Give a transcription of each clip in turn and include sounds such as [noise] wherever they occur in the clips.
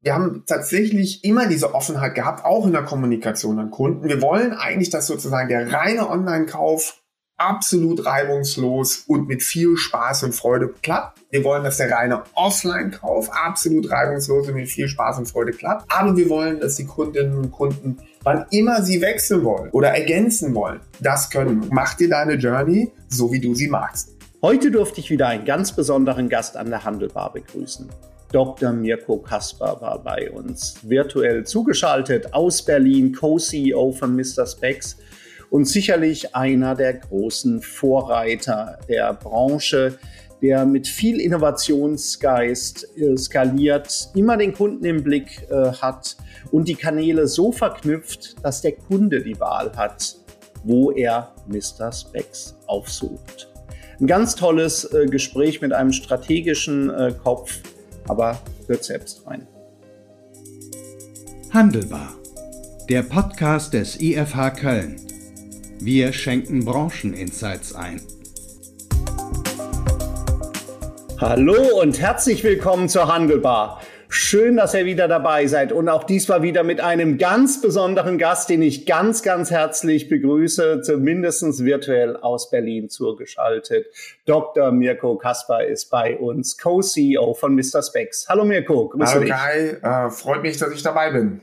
wir haben tatsächlich immer diese Offenheit gehabt, auch in der Kommunikation an Kunden. Wir wollen eigentlich, dass sozusagen der reine Online-Kauf absolut reibungslos und mit viel Spaß und Freude klappt. Wir wollen, dass der reine Offline-Kauf absolut reibungslos und mit viel Spaß und Freude klappt. Aber wir wollen, dass die Kundinnen und Kunden, wann immer sie wechseln wollen oder ergänzen wollen, das können. Mach dir deine Journey so, wie du sie magst. Heute durfte ich wieder einen ganz besonderen Gast an der Handelbar begrüßen. Dr. Mirko Kasper war bei uns, virtuell zugeschaltet aus Berlin, Co-CEO von Mr. Specs und sicherlich einer der großen Vorreiter der Branche, der mit viel Innovationsgeist äh, skaliert, immer den Kunden im Blick äh, hat und die Kanäle so verknüpft, dass der Kunde die Wahl hat, wo er Mr. Specs aufsucht. Ein ganz tolles äh, Gespräch mit einem strategischen Kopf, aber hört selbst rein. Handelbar, der Podcast des IFH Köln. Wir schenken Brancheninsights ein. Hallo und herzlich willkommen zur Handelbar. Schön, dass ihr wieder dabei seid und auch diesmal wieder mit einem ganz besonderen Gast, den ich ganz, ganz herzlich begrüße, zumindest virtuell aus Berlin zugeschaltet. Dr. Mirko Kasper ist bei uns, Co-CEO von Mr. Specs. Hallo Mirko, grüße Hallo dich. Kai, äh, freut mich, dass ich dabei bin.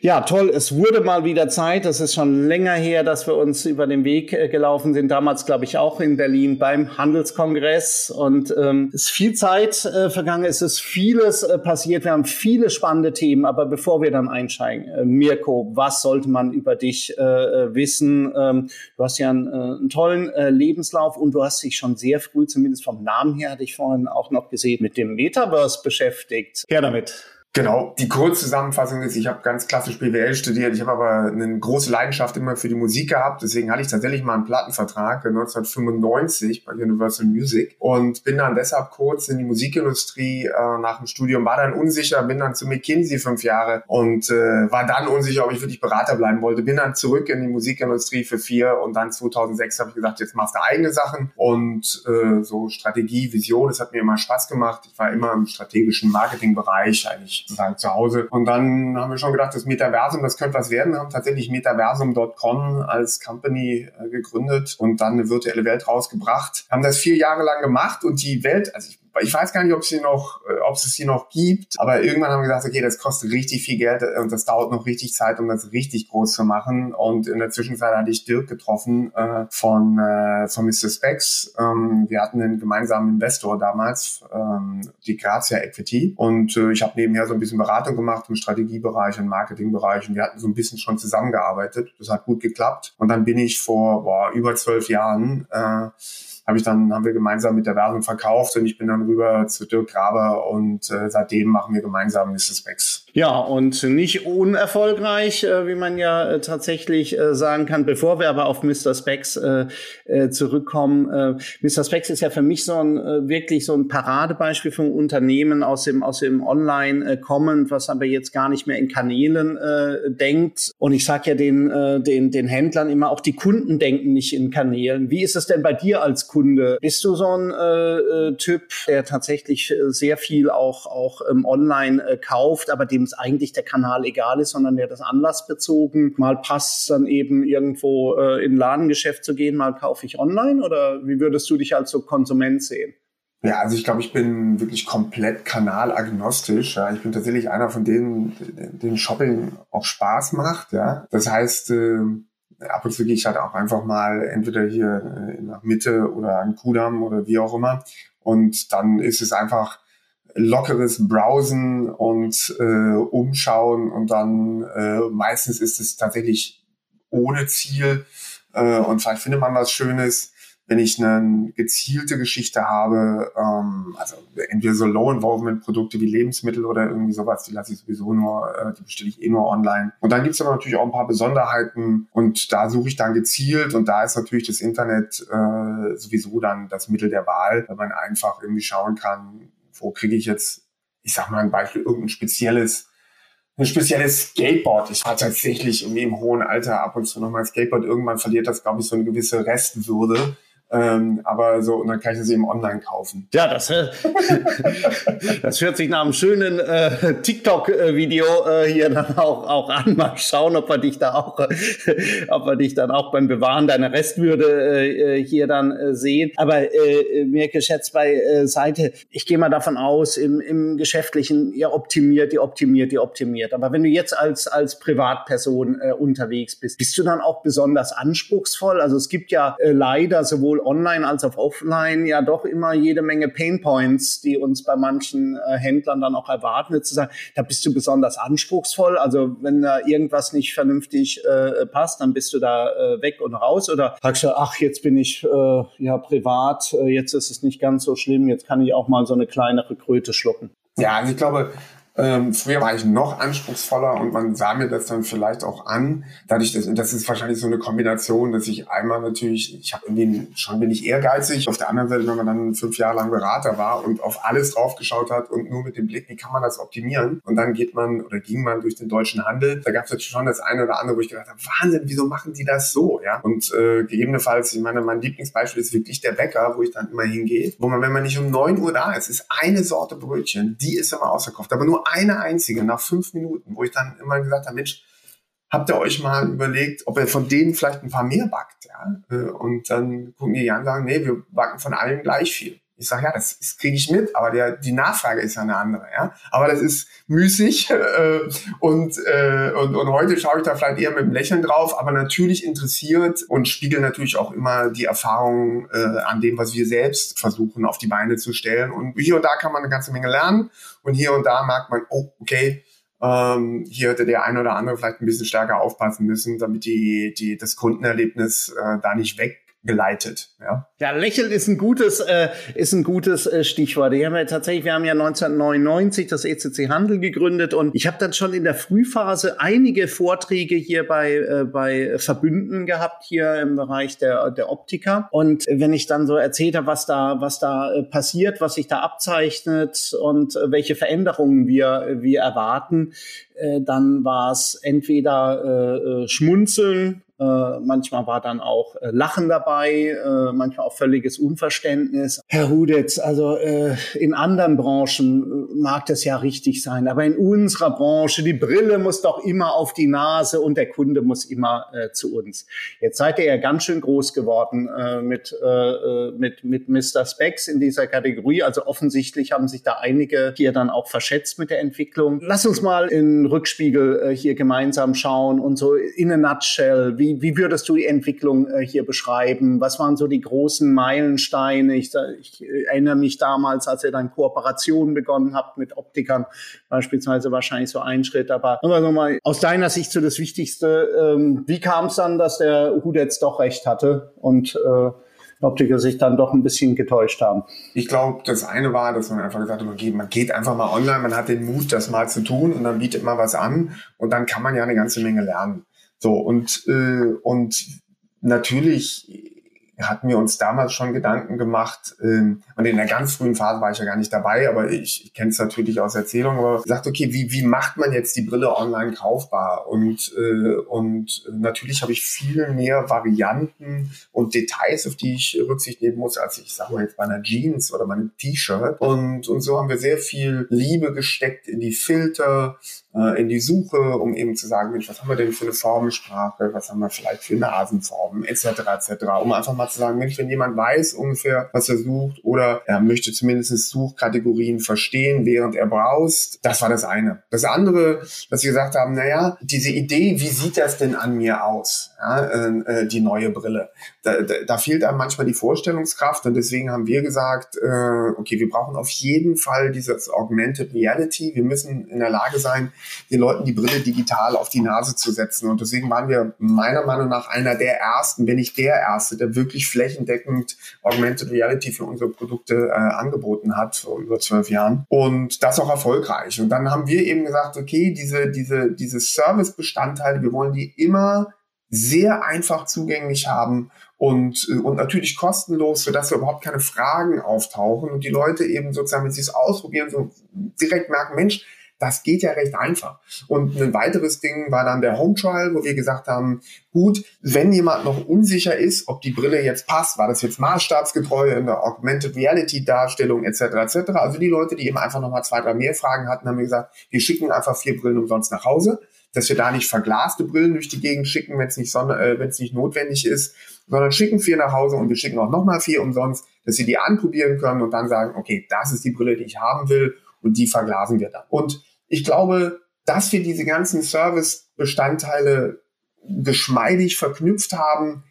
Ja, toll. Es wurde mal wieder Zeit. Das ist schon länger her, dass wir uns über den Weg äh, gelaufen sind. Damals, glaube ich, auch in Berlin beim Handelskongress. Und ähm, es ist viel Zeit äh, vergangen. Es ist vieles äh, passiert. Wir haben viele spannende Themen. Aber bevor wir dann einsteigen, äh, Mirko, was sollte man über dich äh, äh wissen? Ähm, du hast ja einen, äh, einen tollen äh, Lebenslauf und du hast dich schon sehr früh, zumindest vom Namen her, hatte ich vorhin auch noch gesehen, mit dem Metaverse beschäftigt. Her damit. Genau, die Kurzzusammenfassung ist, ich habe ganz klassisch BWL studiert, ich habe aber eine große Leidenschaft immer für die Musik gehabt, deswegen hatte ich tatsächlich mal einen Plattenvertrag 1995 bei Universal Music und bin dann deshalb kurz in die Musikindustrie äh, nach dem Studium, war dann unsicher, bin dann zu McKinsey fünf Jahre und äh, war dann unsicher, ob ich wirklich Berater bleiben wollte, bin dann zurück in die Musikindustrie für vier und dann 2006 habe ich gesagt, jetzt machst du eigene Sachen und äh, so Strategie, Vision, das hat mir immer Spaß gemacht, ich war immer im strategischen Marketingbereich eigentlich sozusagen zu Hause. Und dann haben wir schon gedacht, das Metaversum, das könnte was werden. Wir haben tatsächlich metaversum.com als Company äh, gegründet und dann eine virtuelle Welt rausgebracht. Haben das vier Jahre lang gemacht und die Welt, also ich ich weiß gar nicht, ob es sie noch, äh, ob es sie noch gibt, aber irgendwann haben wir gesagt, okay, das kostet richtig viel Geld und das dauert noch richtig Zeit, um das richtig groß zu machen. Und in der Zwischenzeit hatte ich Dirk getroffen äh, von, äh, von Mr. Specs. Ähm, wir hatten einen gemeinsamen Investor damals, ähm, die Grazia Equity. Und äh, ich habe nebenher so ein bisschen Beratung gemacht im Strategiebereich und Marketingbereich. Und wir hatten so ein bisschen schon zusammengearbeitet. Das hat gut geklappt. Und dann bin ich vor boah, über zwölf Jahren äh, habe ich dann, haben wir gemeinsam mit der Werbung verkauft und ich bin dann rüber zu Dirk Graber und äh, seitdem machen wir gemeinsam Mrs. Max. Ja, und nicht unerfolgreich, äh, wie man ja äh, tatsächlich äh, sagen kann. Bevor wir aber auf Mr. Specs äh, äh, zurückkommen, äh, Mr. Specs ist ja für mich so ein äh, wirklich so ein Paradebeispiel von Unternehmen aus dem aus dem Online äh, kommend, was aber jetzt gar nicht mehr in Kanälen äh, denkt. Und ich sage ja den äh, den den Händlern immer, auch die Kunden denken nicht in Kanälen. Wie ist es denn bei dir als Kunde? Bist du so ein äh, äh, Typ, der tatsächlich sehr viel auch auch ähm, online äh, kauft, aber dem dem es eigentlich der Kanal egal ist, sondern der das anlassbezogen. Mal passt dann eben irgendwo äh, in ein Ladengeschäft zu gehen, mal kaufe ich online oder wie würdest du dich als so Konsument sehen? Ja, also ich glaube, ich bin wirklich komplett kanalagnostisch. Ja. Ich bin tatsächlich einer von denen, denen Shopping auch Spaß macht. Ja. Das heißt, äh, ab und zu gehe ich halt auch einfach mal entweder hier äh, nach Mitte oder an Kudam oder wie auch immer. Und dann ist es einfach lockeres Browsen und äh, Umschauen und dann äh, meistens ist es tatsächlich ohne Ziel äh, und vielleicht findet man was Schönes, wenn ich eine gezielte Geschichte habe, ähm, also entweder so Low-Involvement-Produkte wie Lebensmittel oder irgendwie sowas, die lasse ich sowieso nur, äh, die bestelle ich eh nur online. Und dann gibt's aber natürlich auch ein paar Besonderheiten und da suche ich dann gezielt und da ist natürlich das Internet äh, sowieso dann das Mittel der Wahl, weil man einfach irgendwie schauen kann, wo kriege ich jetzt, ich sag mal ein Beispiel, irgendein spezielles ein spezielles Skateboard. Ich hatte tatsächlich irgendwie im hohen Alter ab und zu nochmal Skateboard. Irgendwann verliert das, glaube ich, so eine gewisse Restwürde. Ähm, aber so, und dann kann ich das eben online kaufen. Ja, das, äh, [laughs] das hört sich nach einem schönen äh, TikTok-Video äh, hier dann auch, auch an. Mal schauen, ob wir dich da auch, [laughs] ob wir dich dann auch beim Bewahren deiner Restwürde äh, äh hier dann äh, sehen. Aber äh, Mirke Schätz bei äh, Seite, ich gehe mal davon aus, im, im Geschäftlichen, ihr optimiert, ihr optimiert, ihr optimiert. Aber wenn du jetzt als, als Privatperson äh, unterwegs bist, bist du dann auch besonders anspruchsvoll? Also es gibt ja äh, leider sowohl online als auch offline ja doch immer jede Menge Painpoints, die uns bei manchen äh, Händlern dann auch erwarten, zu sagen, da bist du besonders anspruchsvoll. Also wenn da irgendwas nicht vernünftig äh, passt, dann bist du da äh, weg und raus oder sagst du, ach, jetzt bin ich äh, ja privat, äh, jetzt ist es nicht ganz so schlimm, jetzt kann ich auch mal so eine kleinere Kröte schlucken. Ja, also ich glaube, ähm, früher war ich noch anspruchsvoller und man sah mir das dann vielleicht auch an. Dadurch, dass, das ist wahrscheinlich so eine Kombination, dass ich einmal natürlich, ich habe irgendwie schon bin ich ehrgeizig. Auf der anderen Seite, wenn man dann fünf Jahre lang Berater war und auf alles draufgeschaut hat und nur mit dem Blick, wie kann man das optimieren? Und dann geht man oder ging man durch den deutschen Handel. Da gab es jetzt schon das eine oder andere, wo ich gedacht habe, Wahnsinn, wieso machen die das so? Ja. Und äh, gegebenenfalls, ich meine, mein Lieblingsbeispiel ist wirklich der Bäcker, wo ich dann immer hingehe, wo man, wenn man nicht um neun Uhr da ist, ist eine Sorte Brötchen, die ist immer ausverkauft, aber nur eine einzige nach fünf Minuten, wo ich dann immer gesagt habe, Mensch, habt ihr euch mal überlegt, ob ihr von denen vielleicht ein paar mehr backt? Ja? Äh, und dann gucken die an und sagen, nee, wir backen von allen gleich viel. Ich sage, ja, das, das kriege ich mit, aber der, die Nachfrage ist ja eine andere. Ja? Aber das ist müßig [laughs] äh, und, äh, und, und heute schaue ich da vielleicht eher mit einem Lächeln drauf, aber natürlich interessiert und spiegel natürlich auch immer die Erfahrungen äh, an dem, was wir selbst versuchen auf die Beine zu stellen. Und hier und da kann man eine ganze Menge lernen und hier und da merkt man, oh, okay, ähm, hier hätte der ein oder andere vielleicht ein bisschen stärker aufpassen müssen, damit die, die, das Kundenerlebnis äh, da nicht weg geleitet. Ja, ja Lächeln ist ein gutes, äh, ist ein gutes äh, Stichwort. Wir haben ja tatsächlich, wir haben ja 1999 das ECC Handel gegründet und ich habe dann schon in der Frühphase einige Vorträge hier bei, äh, bei Verbünden gehabt, hier im Bereich der, der Optiker. Und wenn ich dann so erzählt habe, was da, was da äh, passiert, was sich da abzeichnet und äh, welche Veränderungen wir, wir erwarten, äh, dann war es entweder äh, Schmunzeln äh, manchmal war dann auch äh, Lachen dabei, äh, manchmal auch völliges Unverständnis. Herr Hudetz, also äh, in anderen Branchen äh, mag das ja richtig sein, aber in unserer Branche, die Brille muss doch immer auf die Nase und der Kunde muss immer zu uns. Jetzt seid ihr ja ganz schön groß geworden mit, mit, mit Mr. Specs in dieser Kategorie. Also offensichtlich haben sich da einige hier dann auch verschätzt mit der Entwicklung. Lass uns mal in Rückspiegel hier gemeinsam schauen und so in a nutshell, wie wie, würdest du die Entwicklung äh, hier beschreiben? Was waren so die großen Meilensteine? Ich, ich erinnere mich damals, als ihr dann Kooperationen begonnen habt mit Optikern, beispielsweise wahrscheinlich so ein Schritt. Aber also mal aus deiner Sicht so das Wichtigste, ähm, wie kam es dann, dass der Hudetz doch recht hatte und äh, Optiker sich dann doch ein bisschen getäuscht haben. Ich glaube, das eine war, dass man einfach gesagt hat, okay, man geht einfach mal online, man hat den Mut, das mal zu tun und dann bietet man was an und dann kann man ja eine ganze Menge lernen. So, und, äh, und natürlich hatten wir uns damals schon Gedanken gemacht, ähm, und in der ganz frühen Phase war ich ja gar nicht dabei, aber ich, ich kenne es natürlich aus Erzählungen, aber gesagt, okay, wie, wie macht man jetzt die Brille online kaufbar? Und, äh, und natürlich habe ich viel mehr Varianten und Details, auf die ich Rücksicht nehmen muss, als ich sage mal jetzt bei einer Jeans oder bei einem T-Shirt. Und, und so haben wir sehr viel Liebe gesteckt in die Filter, äh, in die Suche, um eben zu sagen, Mensch, was haben wir denn für eine Formensprache, was haben wir vielleicht für Nasenformen, etc., etc., um einfach mal zu sagen, Mensch, wenn jemand weiß ungefähr, was er sucht oder er möchte zumindest Suchkategorien verstehen, während er browst, das war das eine. Das andere, dass wir gesagt haben, naja, diese Idee, wie sieht das denn an mir aus, ja, äh, äh, die neue Brille, da, da, da fehlt einem manchmal die Vorstellungskraft und deswegen haben wir gesagt, äh, okay, wir brauchen auf jeden Fall dieses Augmented Reality, wir müssen in der Lage sein, den Leuten die Brille digital auf die Nase zu setzen. Und deswegen waren wir meiner Meinung nach einer der ersten, wenn nicht der erste, der wirklich wirklich flächendeckend Augmented Reality für unsere Produkte äh, angeboten hat vor über zwölf Jahren und das auch erfolgreich. Und dann haben wir eben gesagt, okay, diese, diese, diese Service-Bestandteile, wir wollen die immer sehr einfach zugänglich haben und, äh, und natürlich kostenlos, sodass wir überhaupt keine Fragen auftauchen und die Leute eben sozusagen, wenn sie es ausprobieren, so direkt merken, Mensch, das geht ja recht einfach. Und ein weiteres Ding war dann der Home Trial, wo wir gesagt haben, gut, wenn jemand noch unsicher ist, ob die Brille jetzt passt, war das jetzt maßstabsgetreu in der Augmented Reality Darstellung etc. etc. Also die Leute, die eben einfach nochmal zwei, drei mehr Fragen hatten, haben wir gesagt, wir schicken einfach vier Brillen umsonst nach Hause dass wir da nicht verglaste Brillen durch die Gegend schicken, wenn es nicht, äh, wenn es nicht notwendig ist, sondern schicken vier nach Hause und wir schicken auch nochmal vier umsonst, dass sie die anprobieren können und dann sagen, okay, das ist die Brille, die ich haben will und die verglasen wir dann. Und ich glaube, dass wir diese ganzen Service-Bestandteile geschmeidig verknüpft haben,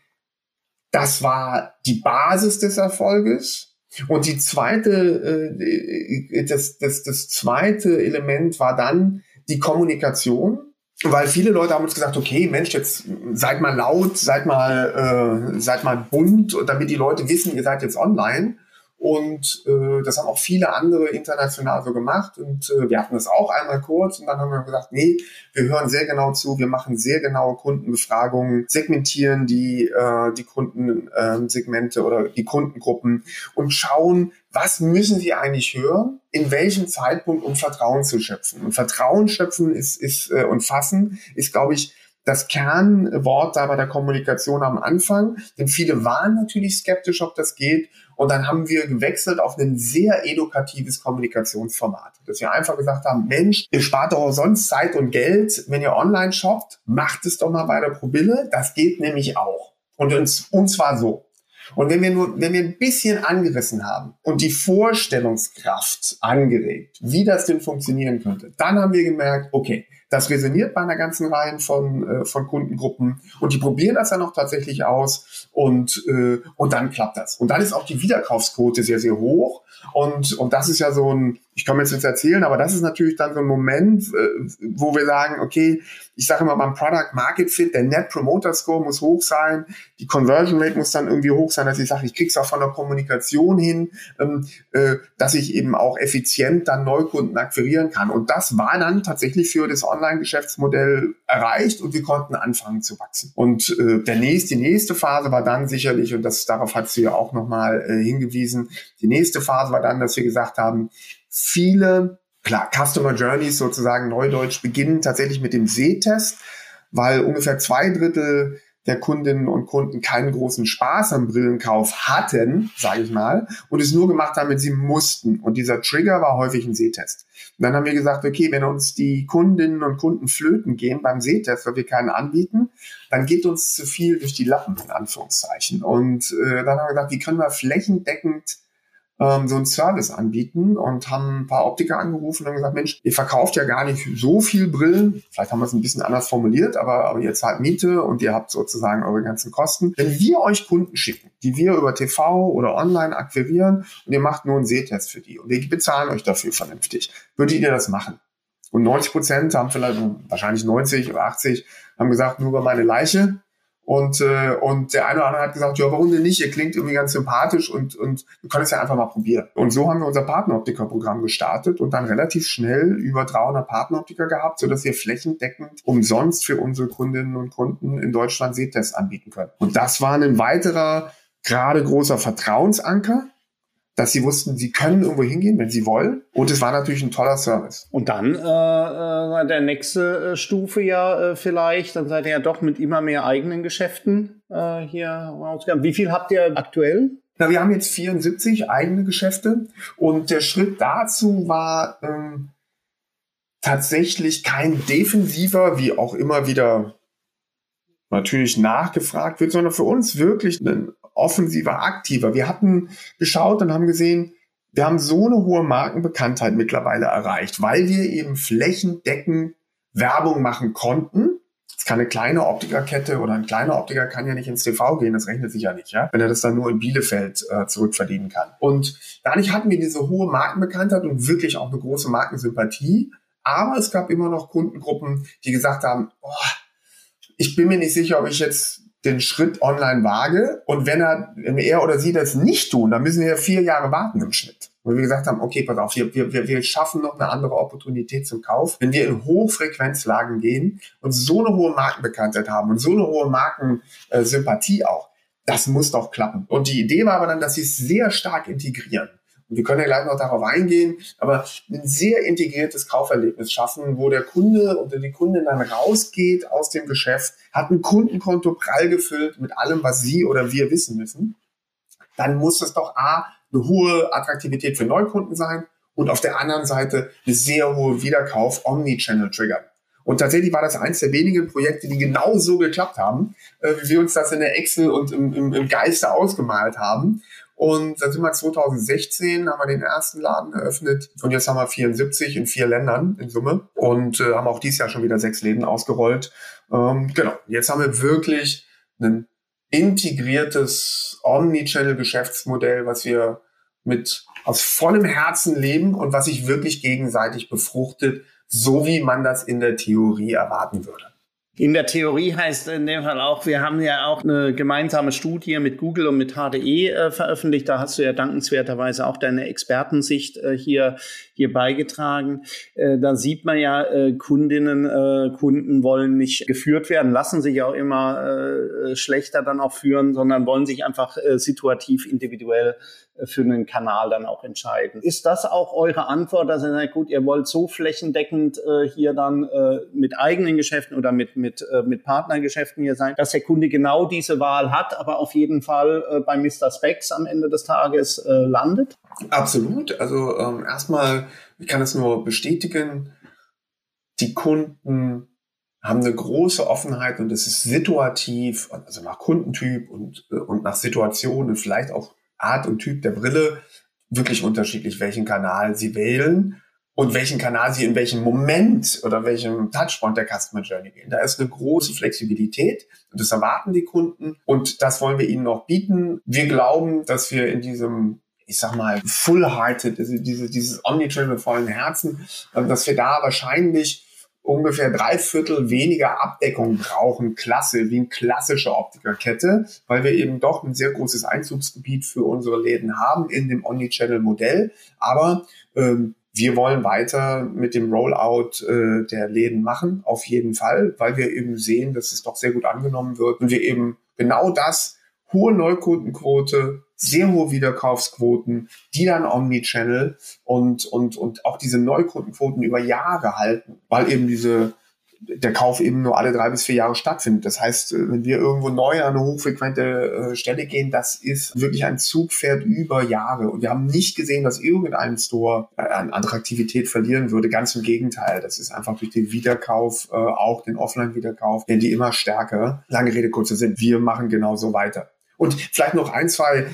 das war die Basis des Erfolges. Und die zweite, äh, das, das, das zweite Element war dann die Kommunikation weil viele Leute haben uns gesagt, okay, Mensch, jetzt seid mal laut, seid mal, äh, seid mal bunt, damit die Leute wissen, ihr seid jetzt online. Und äh, das haben auch viele andere international so gemacht. Und äh, wir hatten das auch einmal kurz und dann haben wir gesagt, nee, wir hören sehr genau zu, wir machen sehr genaue Kundenbefragungen, segmentieren die, äh, die Kundensegmente äh, oder die Kundengruppen und schauen, was müssen sie eigentlich hören, in welchem Zeitpunkt, um Vertrauen zu schöpfen. Und Vertrauen schöpfen ist, ist äh, und fassen ist, glaube ich, das Kernwort da bei der Kommunikation am Anfang. Denn viele waren natürlich skeptisch, ob das geht. Und dann haben wir gewechselt auf ein sehr edukatives Kommunikationsformat. Dass wir einfach gesagt haben, Mensch, ihr spart doch sonst Zeit und Geld, wenn ihr online shoppt. Macht es doch mal bei der Probille. Das geht nämlich auch. Und uns, und zwar so. Und wenn wir nur, wenn wir ein bisschen angerissen haben und die Vorstellungskraft angeregt, wie das denn funktionieren könnte, dann haben wir gemerkt, okay, das resoniert bei einer ganzen Reihe von, äh, von Kundengruppen und die probieren das dann auch tatsächlich aus und, äh, und dann klappt das. Und dann ist auch die Wiederkaufsquote sehr, sehr hoch und, und das ist ja so ein, ich kann jetzt jetzt erzählen, aber das ist natürlich dann so ein Moment, äh, wo wir sagen, okay, ich sage immer beim Product Market Fit, der Net Promoter Score muss hoch sein, die Conversion Rate muss dann irgendwie hoch sein, dass ich sage, ich krieg's auch von der Kommunikation hin, ähm, äh, dass ich eben auch effizient dann Neukunden akquirieren kann. Und das war dann tatsächlich für das Online-Geschäftsmodell erreicht und wir konnten anfangen zu wachsen. Und äh, der nächste, die nächste Phase war dann sicherlich, und das darauf hat sie ja auch nochmal hingewiesen, die nächste Phase war dann, dass wir gesagt haben, viele, klar, Customer Journeys sozusagen neudeutsch beginnen tatsächlich mit dem Sehtest, weil ungefähr zwei Drittel der Kundinnen und Kunden keinen großen Spaß am Brillenkauf hatten, sage ich mal, und es nur gemacht haben, wenn sie mussten. Und dieser Trigger war häufig ein Sehtest. Und dann haben wir gesagt, okay, wenn uns die Kundinnen und Kunden flöten gehen beim Sehtest, weil wir keinen anbieten, dann geht uns zu viel durch die Lappen, in Anführungszeichen. Und äh, dann haben wir gesagt, wie können wir flächendeckend ähm, so einen Service anbieten und haben ein paar Optiker angerufen und gesagt, Mensch, ihr verkauft ja gar nicht so viel Brillen. Vielleicht haben wir es ein bisschen anders formuliert, aber, aber ihr zahlt Miete und ihr habt sozusagen eure ganzen Kosten. Wenn wir euch Kunden schicken, die wir über TV oder online akquirieren und ihr macht nur einen Sehtest für die und wir bezahlen euch dafür vernünftig, würdet ihr das machen? Und 90 Prozent haben vielleicht, wahrscheinlich 90 oder 80, haben gesagt, nur über meine Leiche und, äh, und der eine oder andere hat gesagt, ja, warum denn nicht? Ihr klingt irgendwie ganz sympathisch und, und wir können es ja einfach mal probieren. Und so haben wir unser Partneroptiker-Programm gestartet und dann relativ schnell über 300 Partneroptiker gehabt, sodass wir flächendeckend umsonst für unsere Kundinnen und Kunden in Deutschland Sehtests anbieten können. Und das war ein weiterer, gerade großer Vertrauensanker, dass sie wussten, sie können irgendwo hingehen, wenn sie wollen. Und es war natürlich ein toller Service. Und dann äh, äh, der nächste äh, Stufe ja äh, vielleicht, dann seid ihr ja doch mit immer mehr eigenen Geschäften äh, hier rausgegangen. Wie viel habt ihr aktuell? Na, wir haben jetzt 74 eigene Geschäfte und der Schritt dazu war ähm, tatsächlich kein defensiver, wie auch immer wieder natürlich nachgefragt wird, sondern für uns wirklich ein offensiver, aktiver. Wir hatten geschaut und haben gesehen, wir haben so eine hohe Markenbekanntheit mittlerweile erreicht, weil wir eben flächendeckend Werbung machen konnten. Es kann eine kleine Optikerkette oder ein kleiner Optiker kann ja nicht ins TV gehen, das rechnet sich ja nicht, ja, wenn er das dann nur in Bielefeld äh, zurückverdienen kann. Und dadurch hatten wir diese hohe Markenbekanntheit und wirklich auch eine große Markensympathie. Aber es gab immer noch Kundengruppen, die gesagt haben, oh, ich bin mir nicht sicher, ob ich jetzt den Schritt online wage. Und wenn er, er oder sie das nicht tun, dann müssen wir vier Jahre warten im Schnitt. Und wir gesagt haben, okay, pass auf, wir, wir, wir schaffen noch eine andere Opportunität zum Kauf. Wenn wir in Hochfrequenzlagen gehen und so eine hohe Markenbekanntheit haben und so eine hohe Markensympathie auch, das muss doch klappen. Und die Idee war aber dann, dass sie es sehr stark integrieren. Wir können ja gleich noch darauf eingehen, aber ein sehr integriertes Kauferlebnis schaffen, wo der Kunde oder die Kundin dann rausgeht aus dem Geschäft, hat ein Kundenkonto prall gefüllt mit allem, was sie oder wir wissen müssen, dann muss das doch A, eine hohe Attraktivität für Neukunden sein und auf der anderen Seite eine sehr hohe Wiederkauf Omnichannel triggern. Und tatsächlich war das eins der wenigen Projekte, die genau so geklappt haben, äh, wie wir uns das in der Excel und im, im, im Geiste ausgemalt haben. Und dann sind wir 2016, haben wir den ersten Laden eröffnet und jetzt haben wir 74 in vier Ländern in Summe und äh, haben auch dieses Jahr schon wieder sechs Läden ausgerollt. Ähm, genau, jetzt haben wir wirklich ein integriertes Omnichannel-Geschäftsmodell, was wir mit aus vollem Herzen leben und was sich wirklich gegenseitig befruchtet, so wie man das in der Theorie erwarten würde. In der Theorie heißt in dem Fall auch, wir haben ja auch eine gemeinsame Studie mit Google und mit HDE äh, veröffentlicht. Da hast du ja dankenswerterweise auch deine Expertensicht äh, hier, hier beigetragen. Äh, da sieht man ja, äh, Kundinnen, äh, Kunden wollen nicht geführt werden, lassen sich auch immer äh, schlechter dann auch führen, sondern wollen sich einfach situativ individuell für einen Kanal dann auch entscheiden. Ist das auch eure Antwort, dass ihr sagt, gut, ihr wollt so flächendeckend äh, hier dann äh, mit eigenen Geschäften oder mit, mit, äh, mit Partnergeschäften hier sein, dass der Kunde genau diese Wahl hat, aber auf jeden Fall äh, bei Mr. Specs am Ende des Tages äh, landet? Absolut. Also ähm, erstmal, ich kann es nur bestätigen, die Kunden haben eine große Offenheit und es ist situativ, also nach Kundentyp und, äh, und nach Situation und vielleicht auch Art und Typ der Brille wirklich unterschiedlich, welchen Kanal sie wählen und welchen Kanal sie in welchem Moment oder welchem Touchpoint der Customer Journey gehen. Da ist eine große Flexibilität und das erwarten die Kunden und das wollen wir ihnen noch bieten. Wir glauben, dass wir in diesem ich sag mal, full-hearted, also diese, dieses Omnichannel mit vollen Herzen, äh, dass wir da wahrscheinlich ungefähr drei Viertel weniger Abdeckung brauchen, klasse, wie eine klassische Optikerkette, weil wir eben doch ein sehr großes Einzugsgebiet für unsere Läden haben in dem Omnichannel-Modell. Aber ähm, wir wollen weiter mit dem Rollout äh, der Läden machen, auf jeden Fall, weil wir eben sehen, dass es doch sehr gut angenommen wird und wir eben genau das, hohe Neukundenquote, sehr hohe Wiederkaufsquoten, die dann Omnichannel und, und, und auch diese Neukundenquoten über Jahre halten, weil eben diese, der Kauf eben nur alle drei bis vier Jahre stattfindet. Das heißt, äh, wenn wir irgendwo neu an eine hochfrequente äh, Stelle gehen, das ist wirklich ein Zugpferd über Jahre. Und wir haben nicht gesehen, dass irgendein Store äh, an Attraktivität verlieren würde. Ganz im Gegenteil. Das ist einfach durch den Wiederkauf, auch den Offline-Wiederkauf, werden die immer stärker. Lange Rede, kurzer Sinn. Wir machen genauso weiter. Und vielleicht noch ein, zwei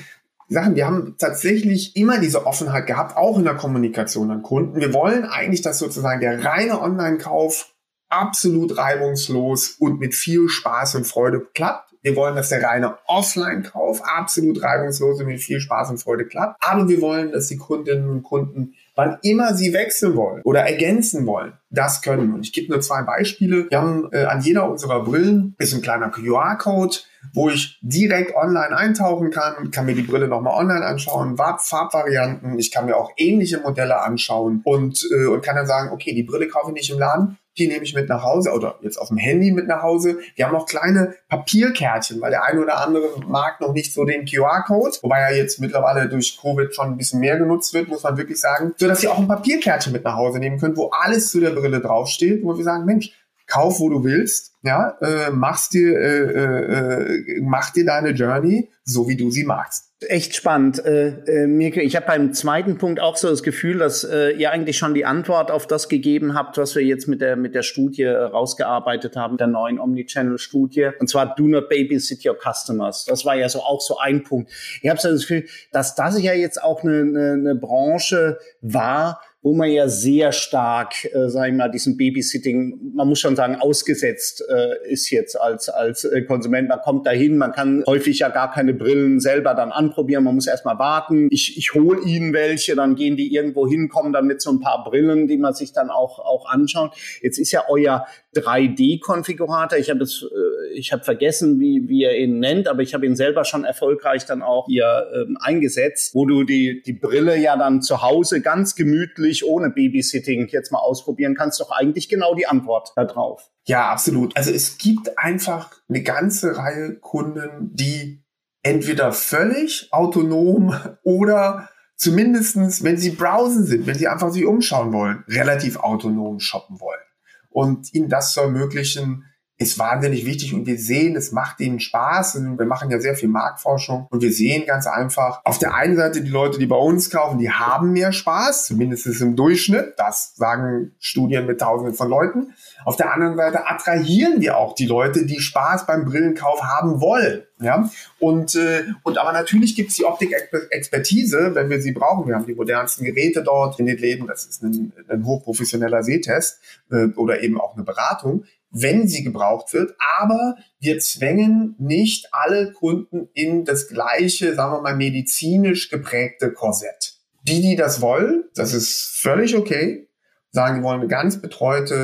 Sachen. Wir haben tatsächlich immer diese Offenheit gehabt, auch in der Kommunikation an Kunden. Wir wollen eigentlich, dass sozusagen der reine Online-Kauf absolut reibungslos und mit viel Spaß und Freude klappt. Wir wollen, dass der reine Offline-Kauf absolut reibungslos und mit viel Spaß und Freude klappt. Aber wir wollen, dass die Kundinnen und Kunden, wann immer sie wechseln wollen oder ergänzen wollen, das können. Und ich gebe nur zwei Beispiele. Wir haben äh, an jeder unserer Brillen ist ein kleiner QR-Code wo ich direkt online eintauchen kann, kann mir die Brille nochmal online anschauen, Farbvarianten, ich kann mir auch ähnliche Modelle anschauen und, äh, und kann dann sagen, okay, die Brille kaufe ich nicht im Laden, die nehme ich mit nach Hause oder jetzt auf dem Handy mit nach Hause. Wir haben noch kleine Papierkärtchen, weil der eine oder andere mag noch nicht so den QR-Code, wobei er jetzt mittlerweile durch Covid schon ein bisschen mehr genutzt wird, muss man wirklich sagen, so dass ihr auch ein Papierkärtchen mit nach Hause nehmen könnt, wo alles zu der Brille draufsteht, wo wir sagen, Mensch, kauf, wo du willst, ja, äh, machst dir, äh, äh, mach dir deine Journey so, wie du sie magst. Echt spannend, äh, äh, Mirke. Ich habe beim zweiten Punkt auch so das Gefühl, dass äh, ihr eigentlich schon die Antwort auf das gegeben habt, was wir jetzt mit der mit der Studie äh, rausgearbeitet haben, der neuen Omnichannel-Studie. Und zwar Do not babysit your customers. Das war ja so auch so ein Punkt. Ich habe so das Gefühl, dass das ja jetzt auch eine, eine, eine Branche war, wo man ja sehr stark, äh, sag ich mal, diesem Babysitting, man muss schon sagen, ausgesetzt äh, ist jetzt als, als äh, Konsument. Man kommt dahin, man kann häufig ja gar keine Brillen selber dann anprobieren, man muss erstmal warten. Ich, ich hole ihnen welche, dann gehen die irgendwo hin, kommen dann mit so ein paar Brillen, die man sich dann auch, auch anschaut. Jetzt ist ja euer 3D-Konfigurator, ich habe es, äh, ich habe vergessen, wie, wie ihr ihn nennt, aber ich habe ihn selber schon erfolgreich dann auch hier ähm, eingesetzt, wo du die, die Brille ja dann zu Hause ganz gemütlich dich ohne Babysitting jetzt mal ausprobieren kannst, doch eigentlich genau die Antwort darauf. Ja, absolut. Also es gibt einfach eine ganze Reihe Kunden, die entweder völlig autonom [laughs] oder zumindestens, wenn sie browsen sind, wenn sie einfach sich umschauen wollen, relativ autonom shoppen wollen. Und ihnen das zu ermöglichen, ist wahnsinnig wichtig und wir sehen, es macht ihnen Spaß. Und wir machen ja sehr viel Marktforschung und wir sehen ganz einfach, auf der einen Seite die Leute, die bei uns kaufen, die haben mehr Spaß, zumindest im Durchschnitt. Das sagen Studien mit Tausenden von Leuten. Auf der anderen Seite attrahieren wir auch die Leute, die Spaß beim Brillenkauf haben wollen. Ja, und, äh, und aber natürlich gibt es die Optik-Expertise, wenn wir sie brauchen. Wir haben die modernsten Geräte dort in den Läden. Das ist ein, ein hochprofessioneller Sehtest äh, oder eben auch eine Beratung wenn sie gebraucht wird. Aber wir zwängen nicht alle Kunden in das gleiche, sagen wir mal, medizinisch geprägte Korsett. Die, die das wollen, das ist völlig okay. Sagen, die wollen ein ganz betreute,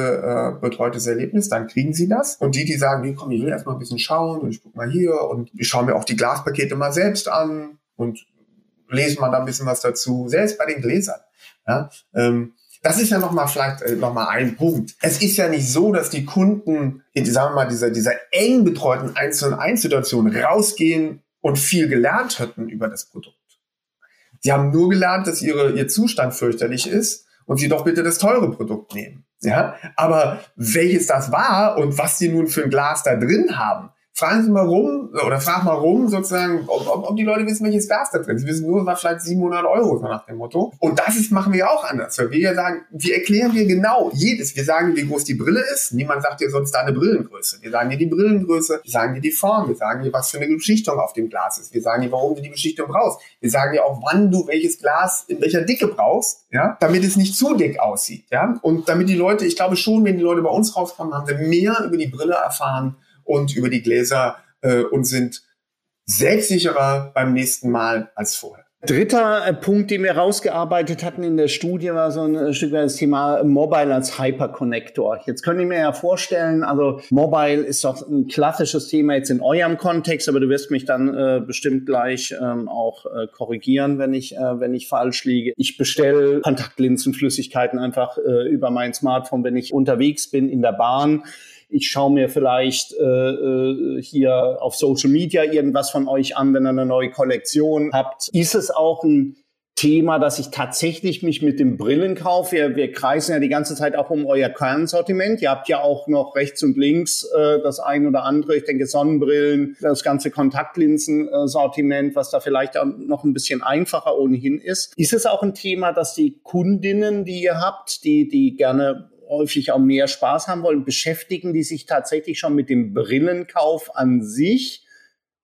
äh, betreutes Erlebnis, dann kriegen sie das. Und die, die sagen, nee, komm, ich will erstmal ein bisschen schauen und ich guck mal hier und ich schaue mir auch die Glaspakete mal selbst an und lese mal da ein bisschen was dazu, selbst bei den Gläsern. Ja, ähm, das ist ja nochmal vielleicht äh, nochmal ein Punkt. Es ist ja nicht so, dass die Kunden in, sagen wir mal, dieser, dieser eng betreuten 1 zu 1 Situation rausgehen und viel gelernt hätten über das Produkt. Sie haben nur gelernt, dass ihre, ihr Zustand fürchterlich ist und sie doch bitte das teure Produkt nehmen. Ja, aber welches das war und was sie nun für ein Glas da drin haben, fragen Sie mal rum oder frag mal rum sozusagen, ob, ob, ob die Leute wissen, welches Gas da drin ist. Sie wissen nur, war vielleicht 700 Euro, so nach dem Motto. Und das ist, machen wir auch anders, weil wir ja sagen, wir erklären dir genau jedes. Wir sagen, wie groß die Brille ist. Niemand sagt dir sonst da eine Brillengröße. Wir sagen dir die Brillengröße, wir sagen dir die Form, wir sagen dir, was für eine Beschichtung auf dem Glas ist. Wir sagen dir, warum du die Beschichtung brauchst. Wir sagen dir auch, wann du welches Glas in welcher Dicke brauchst, ja, damit es nicht zu dick aussieht, ja. Und damit die Leute, ich glaube schon, wenn die Leute bei uns rauskommen, haben sie mehr über die Brille erfahren, und über die Gläser äh, und sind selbstsicherer beim nächsten Mal als vorher. Dritter äh, Punkt, den wir rausgearbeitet hatten in der Studie, war so ein äh, Stück weit das Thema Mobile als Hyperconnector. Jetzt könnt ihr mir ja vorstellen, also Mobile ist doch ein klassisches Thema jetzt in eurem Kontext, aber du wirst mich dann äh, bestimmt gleich ähm, auch äh, korrigieren, wenn ich, äh, wenn ich falsch liege. Ich bestelle Kontaktlinsenflüssigkeiten einfach äh, über mein Smartphone, wenn ich unterwegs bin in der Bahn ich schaue mir vielleicht äh, äh, hier auf Social Media irgendwas von euch an, wenn ihr eine neue Kollektion habt. Ist es auch ein Thema, dass ich tatsächlich mich mit dem Brillenkauf, wir, wir kreisen ja die ganze Zeit auch um euer Kernsortiment. Ihr habt ja auch noch rechts und links äh, das ein oder andere, ich denke Sonnenbrillen, das ganze Kontaktlinsen-Sortiment, was da vielleicht auch noch ein bisschen einfacher ohnehin ist. Ist es auch ein Thema, dass die Kundinnen, die ihr habt, die, die gerne häufig auch mehr Spaß haben wollen, beschäftigen die sich tatsächlich schon mit dem Brillenkauf an sich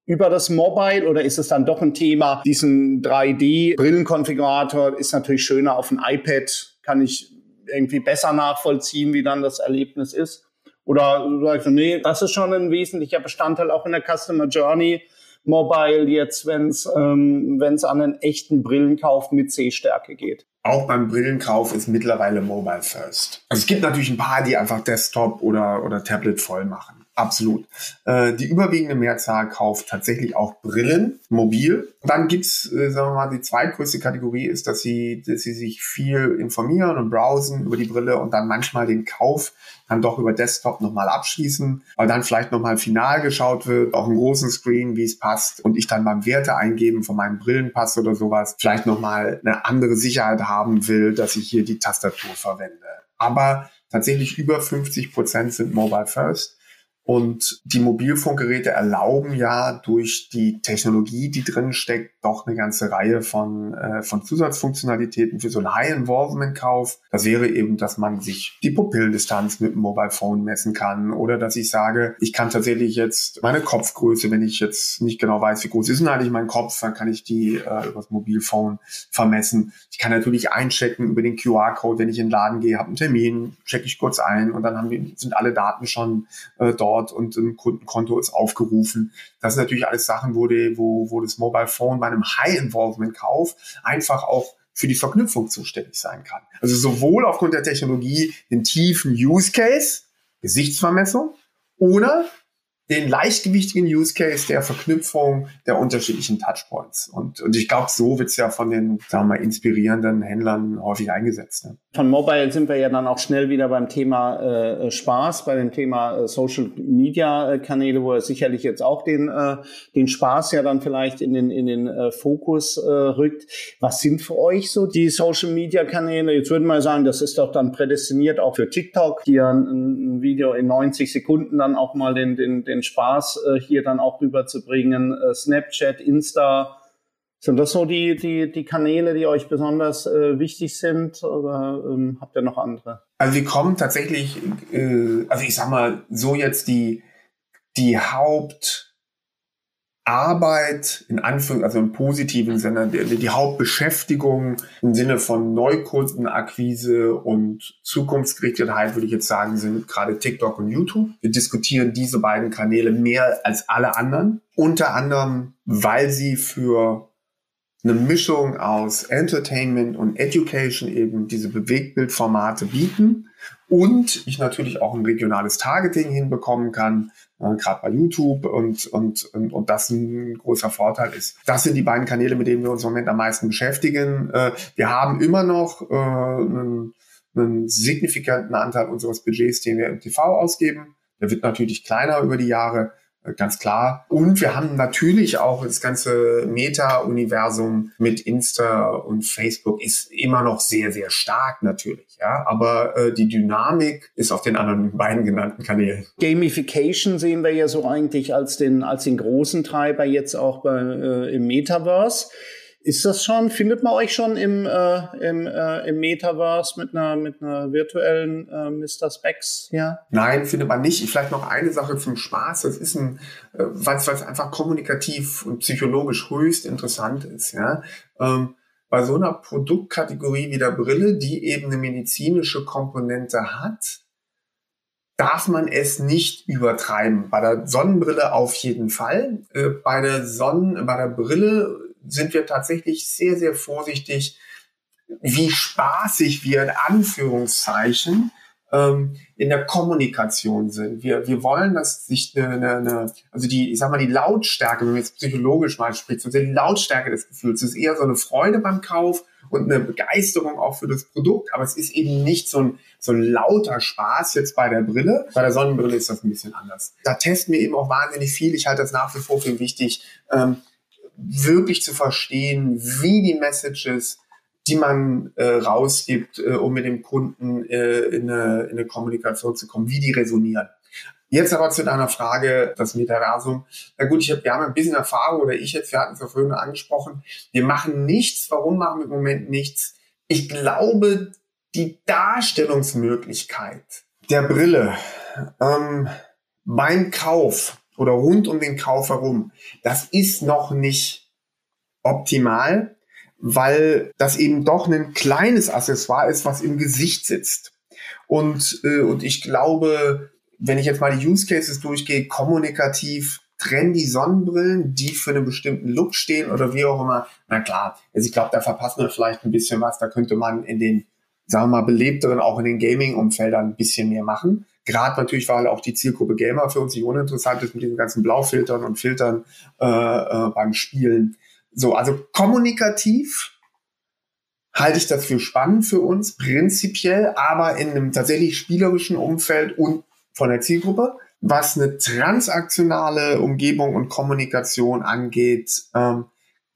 über das Mobile oder ist es dann doch ein Thema, diesen 3D-Brillenkonfigurator ist natürlich schöner auf dem iPad, kann ich irgendwie besser nachvollziehen, wie dann das Erlebnis ist? Oder sagst du, nee, das ist schon ein wesentlicher Bestandteil auch in der Customer Journey. Mobile jetzt, wenn es ähm, an einen echten Brillenkauf mit Sehstärke geht auch beim Brillenkauf ist mittlerweile Mobile First. Also es gibt natürlich ein paar, die einfach Desktop oder, oder Tablet voll machen. Absolut. Äh, die überwiegende Mehrzahl kauft tatsächlich auch Brillen, mobil. Dann gibt's, äh, sagen wir mal, die zweitgrößte Kategorie ist, dass sie, dass sie sich viel informieren und browsen über die Brille und dann manchmal den Kauf dann doch über Desktop nochmal abschließen, weil dann vielleicht nochmal final geschaut wird, auf einem großen Screen, wie es passt und ich dann beim Werte eingeben von meinem Brillenpass oder sowas vielleicht nochmal eine andere Sicherheit haben will, dass ich hier die Tastatur verwende. Aber tatsächlich über 50 Prozent sind Mobile First. Und die Mobilfunkgeräte erlauben ja durch die Technologie, die drin steckt, doch eine ganze Reihe von, äh, von Zusatzfunktionalitäten für so einen High-Involvement-Kauf. Das wäre eben, dass man sich die Pupillendistanz mit dem Mobile Phone messen kann oder dass ich sage, ich kann tatsächlich jetzt meine Kopfgröße, wenn ich jetzt nicht genau weiß, wie groß ist denn eigentlich mein Kopf, dann kann ich die äh, über das Mobilphone vermessen. Ich kann natürlich einchecken über den QR-Code, wenn ich in den Laden gehe, habe einen Termin, checke ich kurz ein und dann haben sind alle Daten schon äh, dort dort und ein Kundenkonto ist aufgerufen. Das sind natürlich alles Sachen, wo, die, wo, wo das Mobile Phone bei einem High-Involvement-Kauf einfach auch für die Verknüpfung zuständig sein kann. Also sowohl aufgrund der Technologie den tiefen Use Case, Gesichtsvermessung, oder den leichtgewichtigen Use Case der Verknüpfung der unterschiedlichen Touchpoints. Und, und ich glaube, so wird es ja von den, sagen wir mal, inspirierenden Händlern häufig eingesetzt. Ne? Von Mobile sind wir ja dann auch schnell wieder beim Thema äh, Spaß, bei dem Thema äh, Social Media äh, Kanäle, wo er sicherlich jetzt auch den, äh, den Spaß ja dann vielleicht in den, in den äh, Fokus äh, rückt. Was sind für euch so die Social Media Kanäle? Jetzt würden wir sagen, das ist doch dann prädestiniert auch für TikTok, ja ein, ein Video in 90 Sekunden dann auch mal den, den, den den Spaß äh, hier dann auch rüberzubringen. Äh, Snapchat, Insta, sind das so die, die, die Kanäle, die euch besonders äh, wichtig sind oder ähm, habt ihr noch andere? Also wir kommen tatsächlich, äh, also ich sag mal, so jetzt die, die Haupt Arbeit, in Anführungszeichen, also im positiven Sinne, die, die Hauptbeschäftigung im Sinne von Neukundenakquise und Zukunftsgerichtetheit, würde ich jetzt sagen, sind gerade TikTok und YouTube. Wir diskutieren diese beiden Kanäle mehr als alle anderen. Unter anderem, weil sie für eine Mischung aus Entertainment und Education eben diese Bewegtbildformate bieten und ich natürlich auch ein regionales Targeting hinbekommen kann, äh, gerade bei YouTube und, und, und, und das ein großer Vorteil ist. Das sind die beiden Kanäle, mit denen wir uns im Moment am meisten beschäftigen. Äh, wir haben immer noch äh, einen, einen signifikanten Anteil unseres Budgets, den wir im TV ausgeben. Der wird natürlich kleiner über die Jahre ganz klar. Und wir haben natürlich auch das ganze Meta-Universum mit Insta und Facebook ist immer noch sehr, sehr stark natürlich. Ja, aber äh, die Dynamik ist auf den anderen beiden genannten Kanälen. Gamification sehen wir ja so eigentlich als den, als den großen Treiber jetzt auch bei, äh, im Metaverse. Ist das schon, findet man euch schon im, äh, im, äh, im Metaverse mit einer, mit einer virtuellen äh, Mr. Specs? Ja? Nein, findet man nicht. Vielleicht noch eine Sache zum Spaß. Das ist ein, äh, es einfach kommunikativ und psychologisch höchst interessant ist. Ja? Ähm, bei so einer Produktkategorie wie der Brille, die eben eine medizinische Komponente hat, darf man es nicht übertreiben. Bei der Sonnenbrille auf jeden Fall. Äh, bei der Sonnen, bei der Brille sind wir tatsächlich sehr, sehr vorsichtig, wie spaßig wir in Anführungszeichen ähm, in der Kommunikation sind. Wir, wir wollen, dass sich eine, eine, also die, ich sag mal, die Lautstärke, wenn man jetzt psychologisch mal spricht, so die Lautstärke des Gefühls ist eher so eine Freude beim Kauf und eine Begeisterung auch für das Produkt, aber es ist eben nicht so ein, so ein lauter Spaß jetzt bei der Brille. Bei der Sonnenbrille ist das ein bisschen anders. Da testen wir eben auch wahnsinnig viel. Ich halte das nach wie vor für wichtig, ähm, wirklich zu verstehen, wie die Messages, die man äh, rausgibt, äh, um mit dem Kunden äh, in, eine, in eine Kommunikation zu kommen, wie die resonieren. Jetzt aber zu deiner Frage, das Metaversum. Na gut, ich hab, wir haben ein bisschen Erfahrung, oder ich jetzt, wir hatten es ja vorhin angesprochen. Wir machen nichts. Warum machen wir im Moment nichts? Ich glaube, die Darstellungsmöglichkeit der Brille ähm, beim Kauf oder rund um den Kauf herum, das ist noch nicht optimal, weil das eben doch ein kleines Accessoire ist, was im Gesicht sitzt. Und, äh, und ich glaube, wenn ich jetzt mal die Use Cases durchgehe, kommunikativ trendy Sonnenbrillen, die für einen bestimmten Look stehen oder wie auch immer. Na klar, also ich glaube, da verpassen wir vielleicht ein bisschen was. Da könnte man in den, sagen wir mal, belebteren, auch in den Gaming-Umfeldern ein bisschen mehr machen. Gerade natürlich, weil auch die Zielgruppe Gamer für uns nicht uninteressant ist mit diesen ganzen Blaufiltern und Filtern äh, äh, beim Spielen. So, also kommunikativ halte ich das für spannend für uns, prinzipiell, aber in einem tatsächlich spielerischen Umfeld und von der Zielgruppe. Was eine transaktionale Umgebung und Kommunikation angeht, ähm,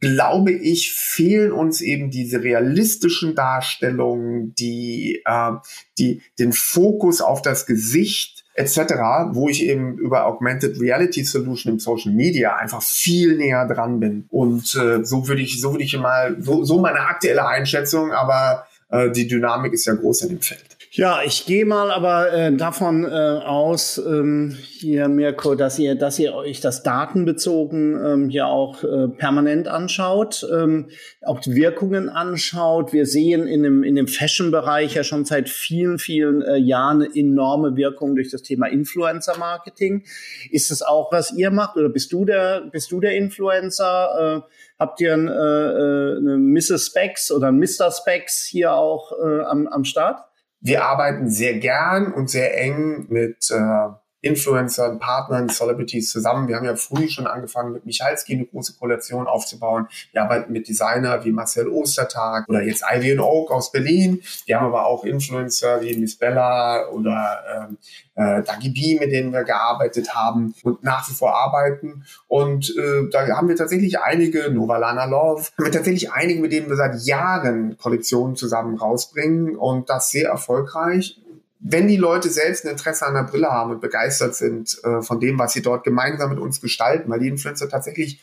glaube ich, fehlen uns eben diese realistischen Darstellungen, die, äh, die den Fokus auf das Gesicht etc., wo ich eben über Augmented Reality Solution im Social Media einfach viel näher dran bin. Und äh, so würde ich, so würde ich mal, so, so meine aktuelle Einschätzung, aber äh, die Dynamik ist ja groß in dem Feld. Ja, ich gehe mal aber äh, davon äh, aus, ähm, hier Mirko, dass ihr, dass ihr euch das datenbezogen ähm, hier auch äh, permanent anschaut, ähm, auch die Wirkungen anschaut. Wir sehen in dem, in dem Fashion-Bereich ja schon seit vielen, vielen äh, Jahren enorme Wirkung durch das Thema Influencer-Marketing. Ist das auch, was ihr macht, oder bist du der, bist du der Influencer? Äh, habt ihr ein, äh, äh eine Mrs. Specs oder ein Mr. Specs hier auch äh, am, am Start? Wir arbeiten sehr gern und sehr eng mit, äh, Influencern, Partnern, Celebrities zusammen. Wir haben ja früh schon angefangen, mit Michalski eine große Kollektion aufzubauen. Wir arbeiten mit Designer wie Marcel Ostertag oder jetzt Ivy Oak aus Berlin. Wir haben aber auch Influencer wie Miss Bella oder ähm, äh, Dagi B, mit denen wir gearbeitet haben und nach wie vor arbeiten. Und äh, da haben wir tatsächlich einige, Novalana Love, haben wir tatsächlich einige, mit denen wir seit Jahren Kollektionen zusammen rausbringen und das sehr erfolgreich wenn die Leute selbst ein Interesse an der Brille haben und begeistert sind äh, von dem, was sie dort gemeinsam mit uns gestalten, weil die Influencer tatsächlich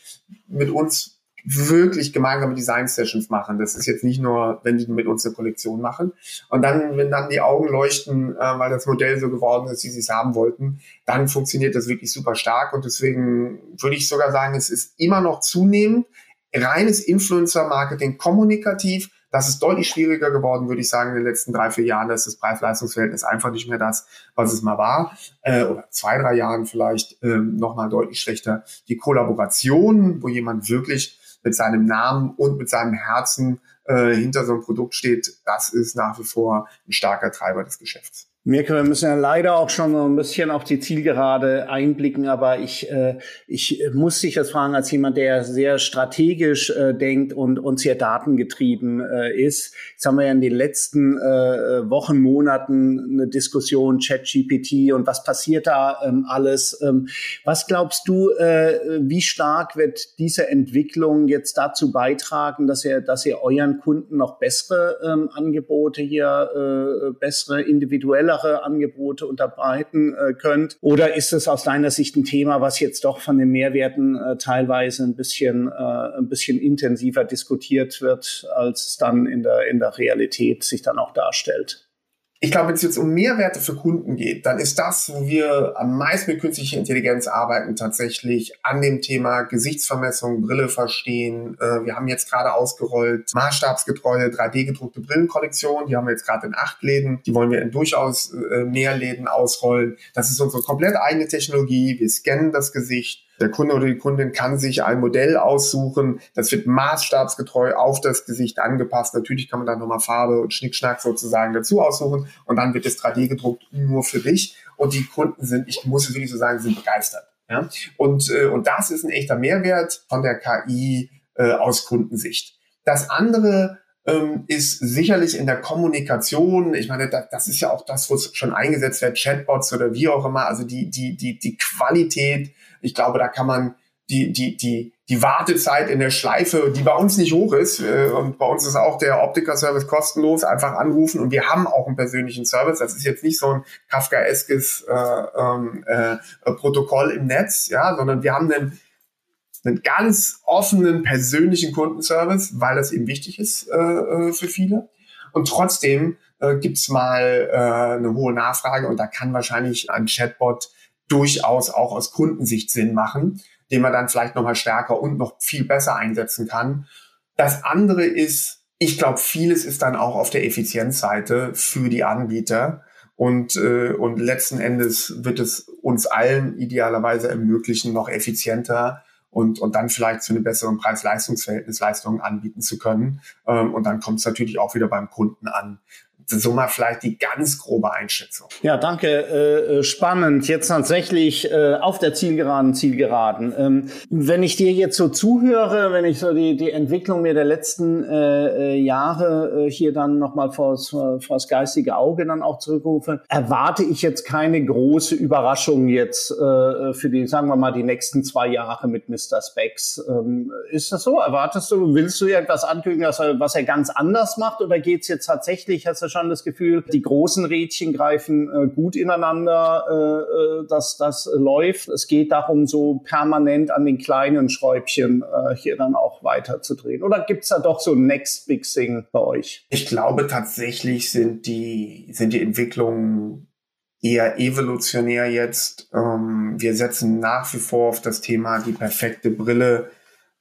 mit uns wirklich gemeinsame Design-Sessions machen. Das ist jetzt nicht nur, wenn die mit uns eine Kollektion machen. Und dann, wenn dann die Augen leuchten, äh, weil das Modell so geworden ist, wie sie es haben wollten, dann funktioniert das wirklich super stark. Und deswegen würde ich sogar sagen, es ist immer noch zunehmend reines Influencer-Marketing kommunikativ, das ist deutlich schwieriger geworden, würde ich sagen, in den letzten drei, vier Jahren. Da ist das Preis-Leistungs-Verhältnis einfach nicht mehr das, was es mal war. Äh, oder zwei, drei Jahren vielleicht ähm, nochmal deutlich schlechter. Die Kollaboration, wo jemand wirklich mit seinem Namen und mit seinem Herzen äh, hinter so einem Produkt steht, das ist nach wie vor ein starker Treiber des Geschäfts. Mirke, wir müssen ja leider auch schon ein bisschen auf die Zielgerade einblicken, aber ich, äh, ich muss dich das fragen als jemand, der sehr strategisch äh, denkt und, und sehr datengetrieben äh, ist. Jetzt haben wir ja in den letzten äh, Wochen, Monaten eine Diskussion, ChatGPT und was passiert da ähm, alles. Ähm, was glaubst du, äh, wie stark wird diese Entwicklung jetzt dazu beitragen, dass ihr, dass ihr euren Kunden noch bessere ähm, Angebote hier, äh, bessere individuelle andere Angebote unterbreiten äh, könnt? Oder ist es aus deiner Sicht ein Thema, was jetzt doch von den Mehrwerten äh, teilweise ein bisschen, äh, ein bisschen intensiver diskutiert wird, als es dann in der, in der Realität sich dann auch darstellt? Ich glaube, wenn es jetzt um Mehrwerte für Kunden geht, dann ist das, wo wir am meisten mit künstlicher Intelligenz arbeiten, tatsächlich an dem Thema Gesichtsvermessung, Brille verstehen. Äh, wir haben jetzt gerade ausgerollt maßstabsgetreue 3D-gedruckte Brillenkollektion. Die haben wir jetzt gerade in acht Läden. Die wollen wir in durchaus äh, mehr Läden ausrollen. Das ist unsere komplett eigene Technologie. Wir scannen das Gesicht der Kunde oder die Kundin kann sich ein Modell aussuchen. Das wird maßstabsgetreu auf das Gesicht angepasst. Natürlich kann man da nochmal Farbe und Schnickschnack sozusagen dazu aussuchen. Und dann wird es 3D gedruckt nur für dich. Und die Kunden sind, ich muss es wirklich so sagen, sind begeistert. Ja? Und, äh, und das ist ein echter Mehrwert von der KI äh, aus Kundensicht. Das andere ähm, ist sicherlich in der Kommunikation, ich meine, das, ist ja auch das, wo es schon eingesetzt wird, Chatbots oder wie auch immer, also die, die, die, die Qualität ich glaube, da kann man die, die, die, die Wartezeit in der Schleife, die bei uns nicht hoch ist, äh, und bei uns ist auch der Optiker-Service kostenlos, einfach anrufen und wir haben auch einen persönlichen Service. Das ist jetzt nicht so ein Kafkaeskes äh, ähm, äh, Protokoll im Netz, ja, sondern wir haben einen, einen ganz offenen persönlichen Kundenservice, weil das eben wichtig ist äh, äh für viele. Und trotzdem äh, gibt's mal äh, eine hohe Nachfrage und da kann wahrscheinlich ein Chatbot durchaus auch aus Kundensicht Sinn machen, den man dann vielleicht nochmal stärker und noch viel besser einsetzen kann. Das andere ist, ich glaube, vieles ist dann auch auf der Effizienzseite für die Anbieter. Und, äh, und letzten Endes wird es uns allen idealerweise ermöglichen, noch effizienter und, und dann vielleicht zu einem besseren Preis-Leistungs-Verhältnis Leistungen anbieten zu können. Ähm, und dann kommt es natürlich auch wieder beim Kunden an so mal vielleicht die ganz grobe Einschätzung. Ja, danke. Äh, äh, spannend. Jetzt tatsächlich äh, auf der Zielgeraden, Zielgeraden. Ähm, wenn ich dir jetzt so zuhöre, wenn ich so die, die Entwicklung mir der letzten äh, äh Jahre äh, hier dann nochmal vor, vor das geistige Auge dann auch zurückrufe, erwarte ich jetzt keine große Überraschung jetzt für die, sagen wir mal, die nächsten zwei Jahre mit Mr. Specs. Ähm, ist das so? Erwartest du, willst du etwas ankündigen, was er, was er ganz anders macht oder geht's jetzt tatsächlich, hast du schon schon das Gefühl, die großen Rädchen greifen äh, gut ineinander, äh, äh, dass das läuft. Es geht darum, so permanent an den kleinen Schräubchen äh, hier dann auch weiterzudrehen. Oder gibt's da doch so Next Big Thing bei euch? Ich glaube tatsächlich sind die, sind die Entwicklungen eher evolutionär jetzt. Ähm, wir setzen nach wie vor auf das Thema die perfekte Brille äh,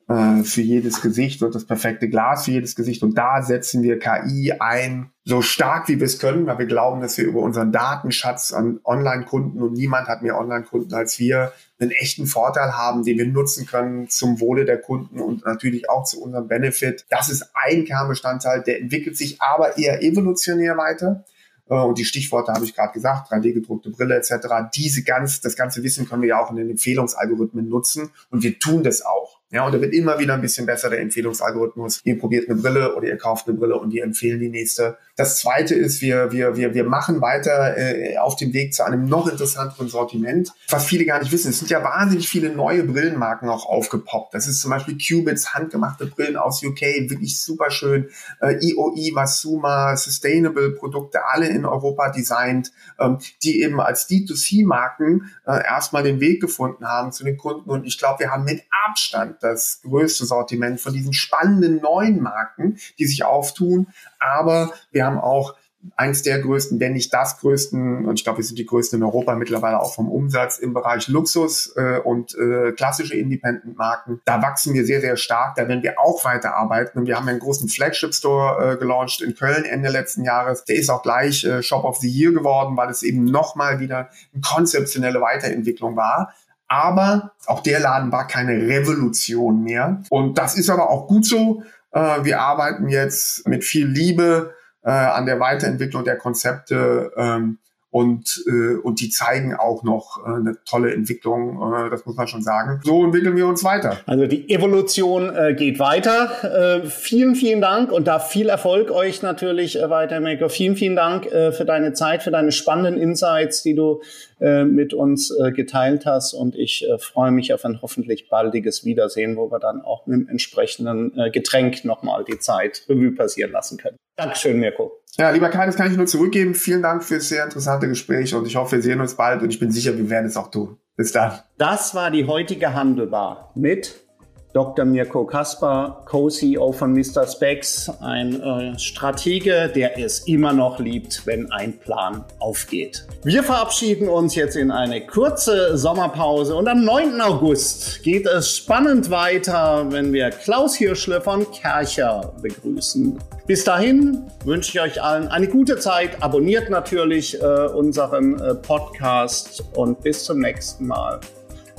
für jedes Gesicht und das perfekte Glas für jedes Gesicht. Und da setzen wir KI ein, so stark wie wir es können, weil wir glauben, dass wir über unseren Datenschatz an Online-Kunden und niemand hat mehr Online-Kunden als wir, einen echten Vorteil haben, den wir nutzen können zum Wohle der Kunden und natürlich auch zu unserem Benefit. Das ist ein Kernbestandteil, der entwickelt sich aber eher evolutionär weiter. Äh, und die Stichworte habe ich gerade gesagt, 3D-gedruckte Brille etc. Diese ganz, das ganze Wissen können wir ja auch in den Empfehlungsalgorithmen nutzen und wir tun das auch. Ja, und da wird immer wieder ein bisschen besser der Empfehlungsalgorithmus. Ihr probiert eine Brille oder ihr kauft eine Brille und wir empfehlen die nächste. Das zweite ist, wir, wir, wir, wir machen weiter äh, auf dem Weg zu einem noch interessanteren Sortiment. Was viele gar nicht wissen, es sind ja wahnsinnig viele neue Brillenmarken auch aufgepoppt. Das ist zum Beispiel Cubits, handgemachte Brillen aus UK, wirklich super schön. Äh, IOI, Vasuma, Sustainable Produkte, alle in Europa designt, ähm, die eben als D2C-Marken äh, erstmal den Weg gefunden haben zu den Kunden. Und ich glaube, wir haben mit Abstand das größte Sortiment von diesen spannenden neuen Marken, die sich auftun. Aber wir haben auch eins der größten, wenn nicht das größten, und ich glaube, wir sind die größten in Europa mittlerweile auch vom Umsatz im Bereich Luxus äh, und äh, klassische Independent-Marken. Da wachsen wir sehr, sehr stark. Da werden wir auch weiterarbeiten. Und wir haben einen großen Flagship-Store äh, gelauncht in Köln Ende letzten Jahres. Der ist auch gleich äh, Shop of the Year geworden, weil es eben nochmal wieder eine konzeptionelle Weiterentwicklung war. Aber auch der Laden war keine Revolution mehr. Und das ist aber auch gut so. Äh, wir arbeiten jetzt mit viel Liebe äh, an der Weiterentwicklung der Konzepte. Ähm, und, äh, und die zeigen auch noch äh, eine tolle Entwicklung, äh, das muss man schon sagen. So entwickeln wir uns weiter. Also die Evolution äh, geht weiter. Äh, vielen, vielen Dank und da viel Erfolg euch natürlich äh, weiter, Maker. Vielen, vielen Dank äh, für deine Zeit, für deine spannenden Insights, die du äh, mit uns äh, geteilt hast und ich äh, freue mich auf ein hoffentlich baldiges Wiedersehen, wo wir dann auch mit dem entsprechenden äh, Getränk nochmal die Zeit Revue passieren lassen können. Dankeschön, Mirko. Ja, lieber Kai, das kann ich nur zurückgeben. Vielen Dank fürs sehr interessante Gespräch und ich hoffe, wir sehen uns bald und ich bin sicher, wir werden es auch tun. Bis dann. Das war die heutige Handelbar mit Dr. Mirko Kasper, Co-CEO von Mr. Specs, ein äh, Stratege, der es immer noch liebt, wenn ein Plan aufgeht. Wir verabschieden uns jetzt in eine kurze Sommerpause und am 9. August geht es spannend weiter, wenn wir Klaus Hirschle von Kercher begrüßen. Bis dahin wünsche ich euch allen eine gute Zeit. Abonniert natürlich äh, unseren äh, Podcast und bis zum nächsten Mal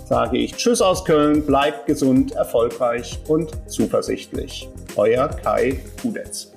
sage ich Tschüss aus Köln, bleibt gesund, erfolgreich und zuversichtlich. Euer Kai Kudetz.